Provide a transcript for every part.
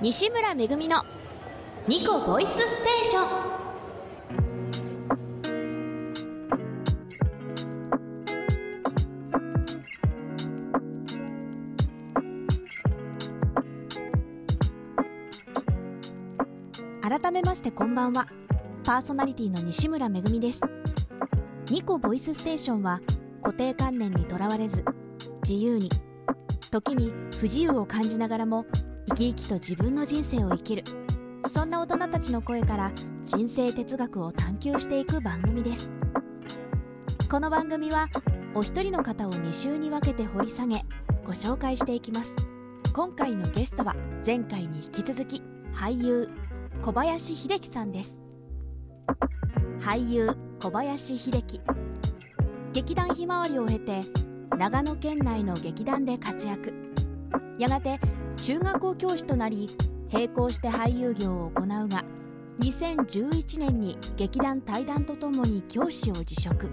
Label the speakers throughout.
Speaker 1: 西村めぐみのニコボイスステーション。改めましてこんばんは。パーソナリティの西村めぐみです。ニコボイスステーションは固定観念にとらわれず自由に時に不自由を感じながらも生き生きと自分の人生を生きる。そんな大人たちの声から人生哲学を探求していく番組です。この番組はお一人の方を2週に分けて掘り下げご紹介していきます。今回のゲストは前回に引き続き俳優小林秀樹さんです。俳優小林秀樹。劇団ひまわりを経て長野県内の劇団で活躍。やがて中学校教師となり並行して俳優業を行うが2011年に劇団対談とともに教師を辞職。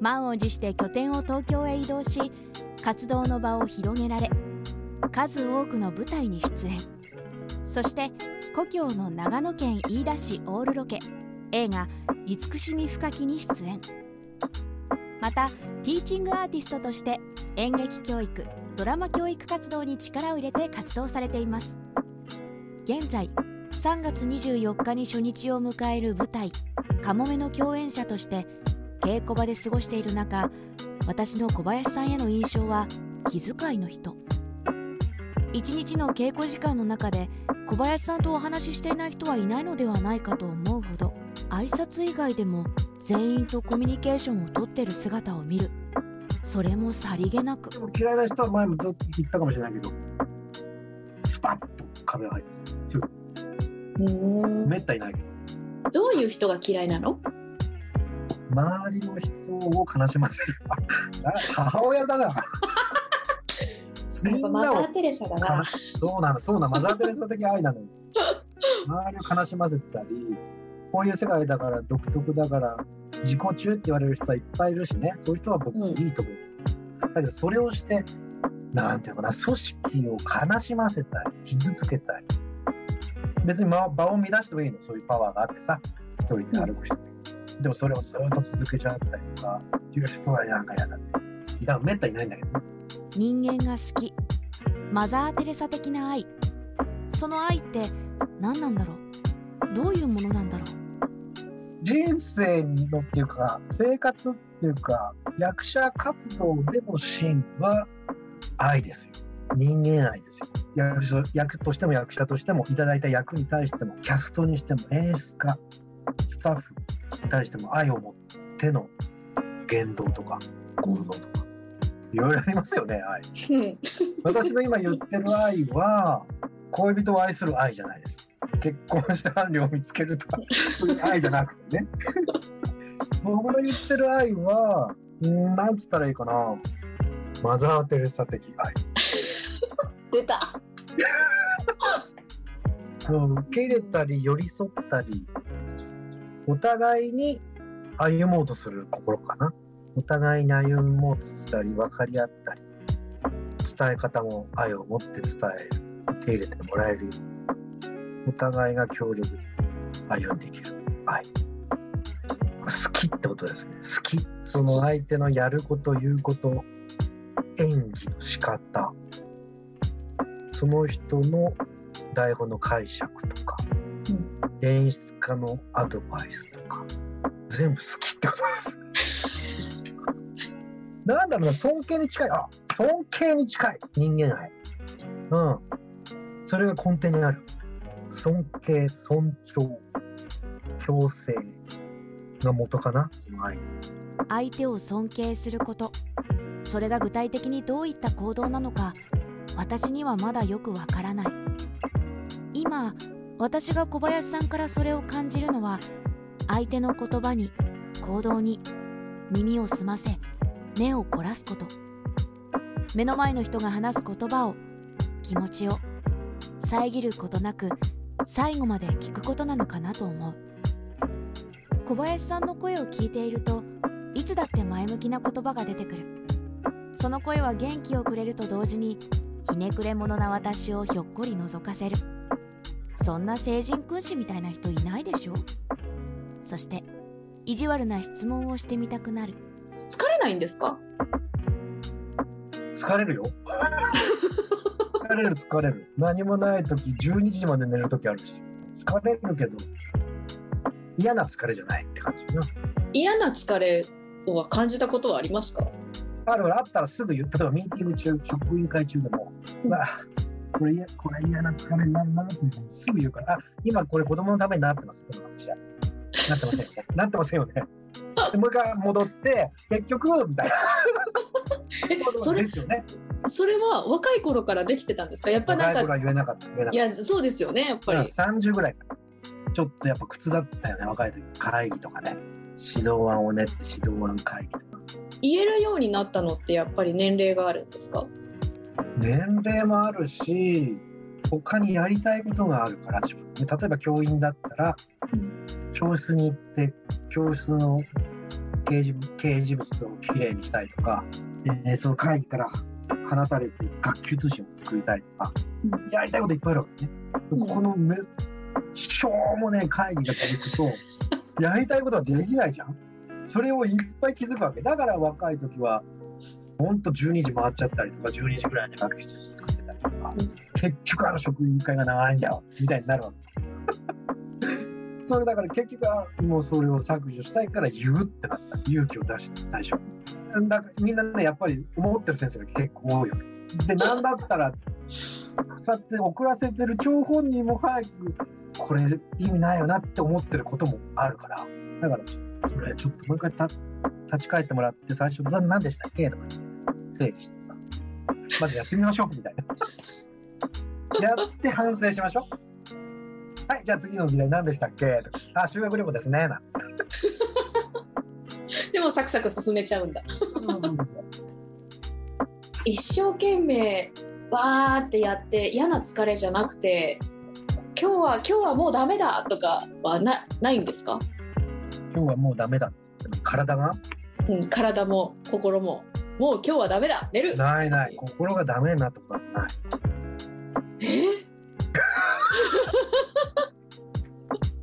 Speaker 1: 満を持して拠点を東京へ移動し活動の場を広げられ数多くの舞台に出演。そして故郷の長野県飯田市オールロケ映画「慈しみ深き」に出演。またティーチングアーティストとして演劇教育ドラマ教育活動に力を入れて活動されています。現在3月24日に初日を迎える舞台「かもめ」の共演者として稽古場で過ごしている中私の小林さんへの印象は気遣いの人。一日の稽古時間の中で小林さんとお話ししていない人はいないのではないかと思うほど挨拶以外でも全員とコミュニケーションをとってる姿を見る。それもさりげなく。
Speaker 2: 嫌いな人は前も言ったかもしれないけどスパッと壁が入ってすぐめったにないけ
Speaker 3: ど。どういう人が嫌いなの？
Speaker 2: 周りの人を悲しませる。母親だな。
Speaker 3: みんなマザー・テレサだな。
Speaker 2: そうなのそうなの。マザー・テレサ的愛なの。周りを悲しませたりこういう世界だから独特だから自己中って言われる人はいっぱいいるしね。そういう人は僕いいと思う、うん、だけどそれをしてなんていうのかな組織を悲しませたり傷つけたり。別に場を乱してもいいの。そういうパワーがあってさ一人で歩く人。もいる、でもそれをずっと続けちゃったりとかいう人はなんか嫌だね。だからめったにないんだけど
Speaker 1: 人間が好き。マザー・テレサ的な愛。その愛って何なんだろう。どういうものなんだろう。
Speaker 2: 人生のっていうか生活っていうか役者活動での芯は愛ですよ。人間愛ですよ。役役としても役者としてもいただいた役に対してもキャストにしても演出家スタッフに対しても愛を持っての言動とか行動とか。いろいろありますよね愛。私の今言ってる愛は恋人を愛する愛じゃないです結婚した伴侶を見つけるとか。そういう愛じゃなくてね。僕の言ってる愛はんなんつったらいいかな。マザー・テレサ的愛。
Speaker 3: 出た。
Speaker 2: 受け入れたり寄り添ったりお互いに歩もうとする心かな。お互いに歩もうとしたり分かり合ったり伝え方も愛を持って伝える受け入れてもらえるようにお互いが協力で歩んでいける。愛好きってことですね。好き。その相手のやること言うこと演技の仕方。その人の台本の解釈とか、うん、演出家のアドバイスとか。全部好きってことです。なんだろうな尊敬に近い。あ尊敬に近い。人間愛。うん。それが根底にある尊敬、尊重、強制が元かな、その愛。
Speaker 1: 相手を尊敬すること、それが具体的にどういった行動なのか、私にはまだよくわからない。今、私が小林さんからそれを感じるのは、相手の言葉に、行動に、耳を澄ませ、目を凝らすこと。目の前の人が話す言葉を、気持ちを、遮ることなく最後まで聞くことなのかなと思う。小林さんの声を聞いているといつだって前向きな言葉が出てくる。その声は元気をくれると同時にひねくれ者な私をひょっこり覗かせる。そんな聖人君子みたいな人いないでしょそして意地悪な質問をしてみたくなる。
Speaker 3: 疲れないんですか？
Speaker 2: 疲れるよ疲れる疲れる。何もない時12時まで寝る時あるし。疲れるけど嫌な疲れじゃないって感じ
Speaker 3: 嫌な疲れは感じたことはありますか？
Speaker 2: あるあったらすぐ言う。例えばミーティング中職員会中でも、うわこれ嫌これ嫌な疲れになるなってすぐ言うから。あ今これ子供のためになってます。この話は。なってませんよね。なってませんよね。でもう一回戻って結局みたいな。
Speaker 3: えそれ
Speaker 2: ですよね
Speaker 3: それは若い頃からできてたんですか？やっぱなんか
Speaker 2: 若い頃は言えなかった。言えなかった。
Speaker 3: いやそうですよねやっぱり。
Speaker 2: 30ぐらいちょっとやっぱ苦痛だったよね若い時会議とかね。指導案を練って指導案会議とか。
Speaker 3: 言えるようになったのってやっぱり年齢があるんですか？
Speaker 2: 年齢もあるし他にやりたいことがあるから自分で。例えば教員だったら教室に行って教室の掲示掲示物をきれいにしたいとか、えーその会議から放たれて学級通信を作りたいとか、やりたいこといっぱいあるわけね。
Speaker 3: うん
Speaker 2: このめしょうもねえ会議が続くと やりたいことはできないじゃん。それをいっぱい気づくわけ。だから若い時はほんと12時回っちゃったりとか12時ぐらいに学級通信作ってたりとか、
Speaker 3: うん
Speaker 2: 結局あの職員会が長いんだよみたいになるわけ。それだから結局はもうそれを削除したいから言うってなった勇気を出して最初だからみんなねやっぱり思ってる先生が結構多いよでなんだったらそうやって遅らせてる張本人も早くこれ意味ないよなって思ってることもあるから。だからそれちょっともう一回た立ち返ってもらって最初何でしたっけ？とか整理してさまずやってみましょうみたいな。やって反省しましょう。はい、じゃあ次の議題何でしたっけ？とかあ、修学旅行ですね。なんつって。
Speaker 3: でもサクサク進めちゃうんだ。一生懸命わーってやって嫌な疲れじゃなくて今日は今日はもうダメだとかはなないんですか、
Speaker 2: 今日はもうダメだ。体が？
Speaker 3: うん、体も心も。もう今日はダメだ。寝る。
Speaker 2: ないない。心がダメになとはない。
Speaker 3: え？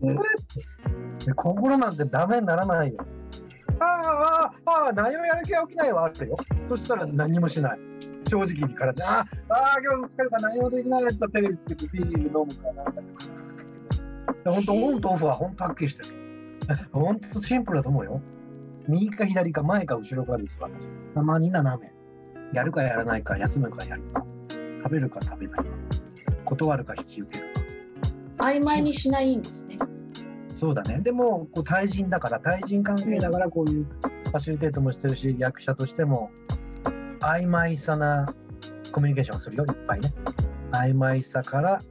Speaker 2: で心なんてダメにならないよ。ああ、ああ、ああ、何もやる気が起きないはあるよ。そしたら何もしない。正直に体ああ、ああ、今日も疲れた、何もできないやつはテレビつけてビール飲むかなんか本当、オンとオフは本当はっきりしてる。本当シンプルだと思うよ。右か左か前か後ろかです、私。たまに斜め。やるかやらないか、休むかやるか。食べるか食べないか。断るか引き受けるか。
Speaker 3: 曖昧にしないんですね
Speaker 2: そうだね。でも、こう対人だから、対人関係だから、こういうファシリテートもしてるし、役者としても、曖昧さなコミュニケーションをするよ、いっぱいね。曖昧さから、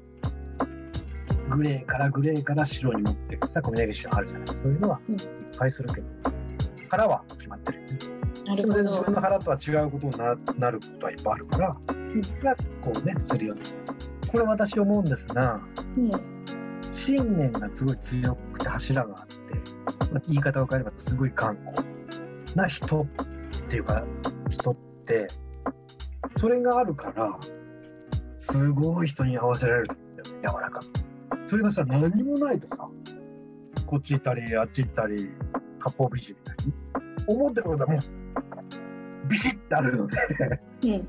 Speaker 2: グレーからグレーから白に持っていくさ、コミュニケーションあるじゃない。そういうのは
Speaker 3: うん
Speaker 2: いっぱいするけど、腹は決まってるよね。
Speaker 3: なるほ
Speaker 2: でも全然自
Speaker 3: ど
Speaker 2: 分の腹とは違うことにななることはいっぱいあるから、がこうね、すり寄せる。これ私思うんですが、
Speaker 3: うん
Speaker 2: 信念がすごい強くて柱があって、まあ言い方を変えればすごい頑固な人っていうか人ってそれがあるからすごい人に合わせられると思うんだよね柔らかく。それがさ何もないとさこっち行ったりあっち行ったり八方美人みたいに思ってることはもうビシッてあるので
Speaker 3: うん。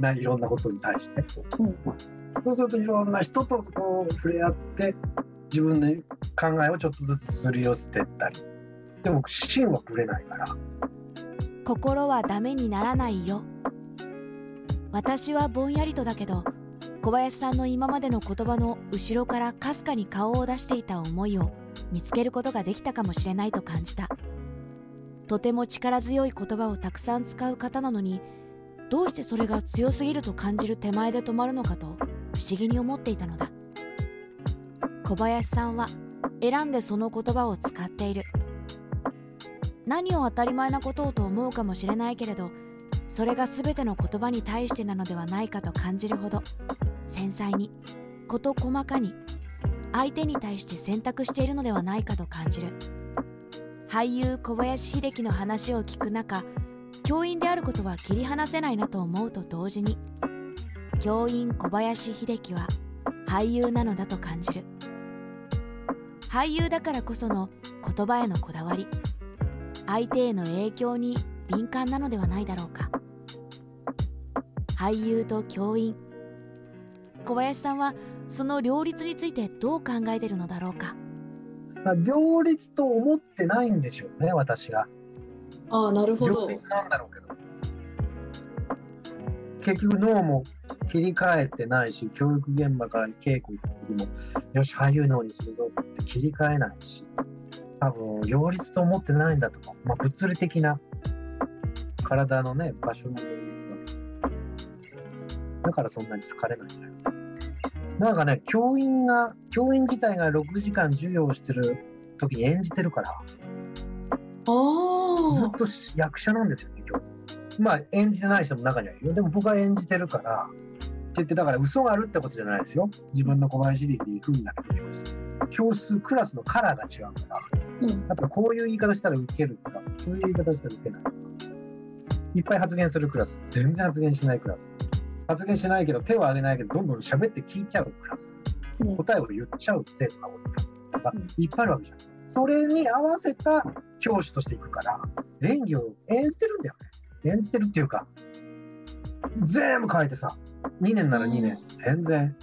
Speaker 2: ないろんなことに対して。
Speaker 3: うん。
Speaker 2: そうするといろんな人とこう触れ合って自分の考えをちょっとずつすり寄せていったりでも芯はぶれないから。
Speaker 1: 心はダメにならないよ。私はぼんやりとだけど小林さんの今までの言葉の後ろからかすかに顔を出していた思いを見つけることができたかもしれないと感じた。とても力強い言葉をたくさん使う方なのにどうしてそれが強すぎると感じる手前で止まるのかと不思議に思っていたのだ。小林さんは選んでその言葉を使っている。何を当たり前なことをと思うかもしれないけれどそれが全ての言葉に対してなのではないかと感じるほど繊細に事細かに相手に対して選択しているのではないかと感じる。俳優小林秀樹の話を聞く中教員であることは切り離せないなと思うと同時に教員小林秀樹は俳優なのだと感じる。俳優だからこその言葉へのこだわり相手への影響に敏感なのではないだろうか。俳優と教員。小林さんはその両立についてどう考えてるのだろうか。
Speaker 2: まあ両立と思ってないんでしょうね私が。
Speaker 3: ああなるほ
Speaker 2: 両
Speaker 3: ど。
Speaker 2: 立なんだろうけど。結局脳も切り替えてないし教育現場から稽古行った時もよし俳優脳にするぞって切り替えないし多分両立と思ってないんだとか、まあ、物理的な体のね場所の両立だだからそんなに疲れないんだよなんかね教員が教員自体が6時間授業をしてる時に演じてるから
Speaker 3: あ
Speaker 2: ず
Speaker 3: あ
Speaker 2: っ。と役者なんですよね、今日。まあ、演じてない人も中にはいるよ。でも僕は演じてるから、って言って、だから嘘があるってことじゃないですよ。自分の小林力で行くんだけど、教室。教室、クラスのカラーが違うから、
Speaker 3: うん。
Speaker 2: あとこういう言い方したら受けるクラス、そういう言い方したら受けない。いっぱい発言するクラス、全然発言しないクラス。発言しないけど、手を挙げないけど、どんどん喋って聞いちゃうクラス。
Speaker 3: うん
Speaker 2: 答えを言っちゃう生徒が多いクラスが
Speaker 3: うん
Speaker 2: いっぱいあるわけじゃん。それに合わせた教師としていくから、演技を演じてるんだよね。演じてるっていうか、全部変えてさ、2年なら2年、全然、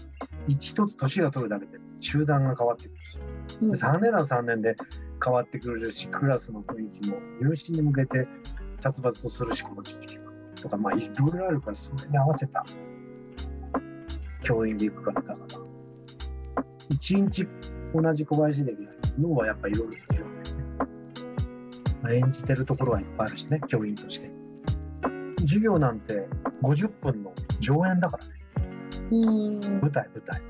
Speaker 2: 一つ年が取るだけで集団が変わってくるし、
Speaker 3: うん
Speaker 2: 3年なら3年で変わってくるし、クラスの雰囲気も入試に向けて殺伐とするし、この時期。とか、まあ、いろいろあるから、それに合わせた教員でいくから、だから。一日同じ小林で脳はやっぱいろいろ違うんだよね。まあ演じてるところはいっぱいあるしね、教員として。授業なんて50分の上演だからね。舞台、舞台。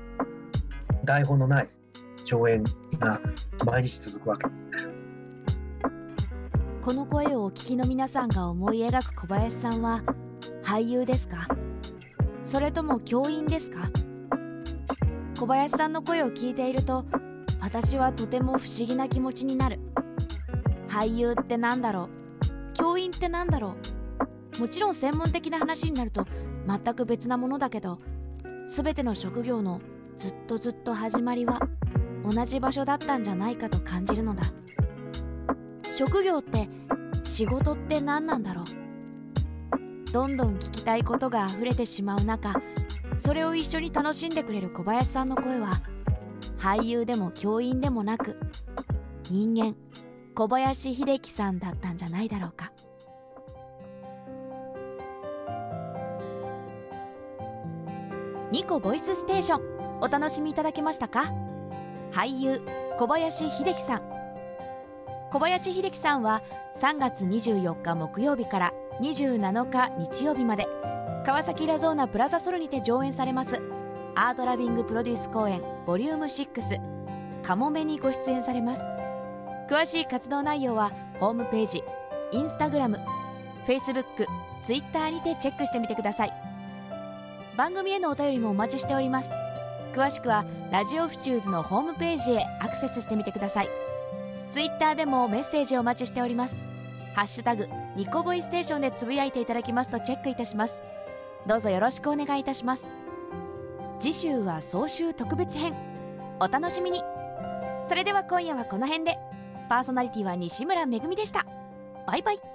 Speaker 2: 台本のない上演が毎日続くわけ。
Speaker 1: この声をお聞きの皆さんが思い描く小林さんは俳優ですか？それとも教員ですか？小林さんの声を聞いていると私はとても不思議な気持ちになる。俳優ってなんだろう？教員ってなんだろう？もちろん専門的な話になると全く別なものだけど全ての職業のずっとずっと始まりは同じ場所だったんじゃないかと感じるのだ。職業って仕事って何なんだろう？どんどん聞きたいことが溢れてしまう中それを一緒に楽しんでくれる小林さんの声は俳優でも教員でもなく人間小林秀樹さんだったんじゃないだろうか。ニコボイスステーションお楽しみいただけましたか？俳優小林秀樹さん。小林秀樹さんは3月24日木曜日から27日日曜日まで川崎ラゾーナプラザソルにて上演されますアートラビングプロデュース公演ボリューム6カモメにご出演されます。詳しい活動内容はホームページインスタグラム Facebook、Twitter にてチェックしてみてください。番組へのお便りもお待ちしております。詳しくはラジオフチューズのホームページへアクセスしてみてください。ツイッターでもメッセージをお待ちしております。ハッシュタグニコボイステーションでつぶやいていただきますとチェックいたします。どうぞよろしくお願いいたします。次週は総集特別編。お楽しみに。それでは今夜はこの辺で。パーソナリティは西村めぐみでした。バイバイ。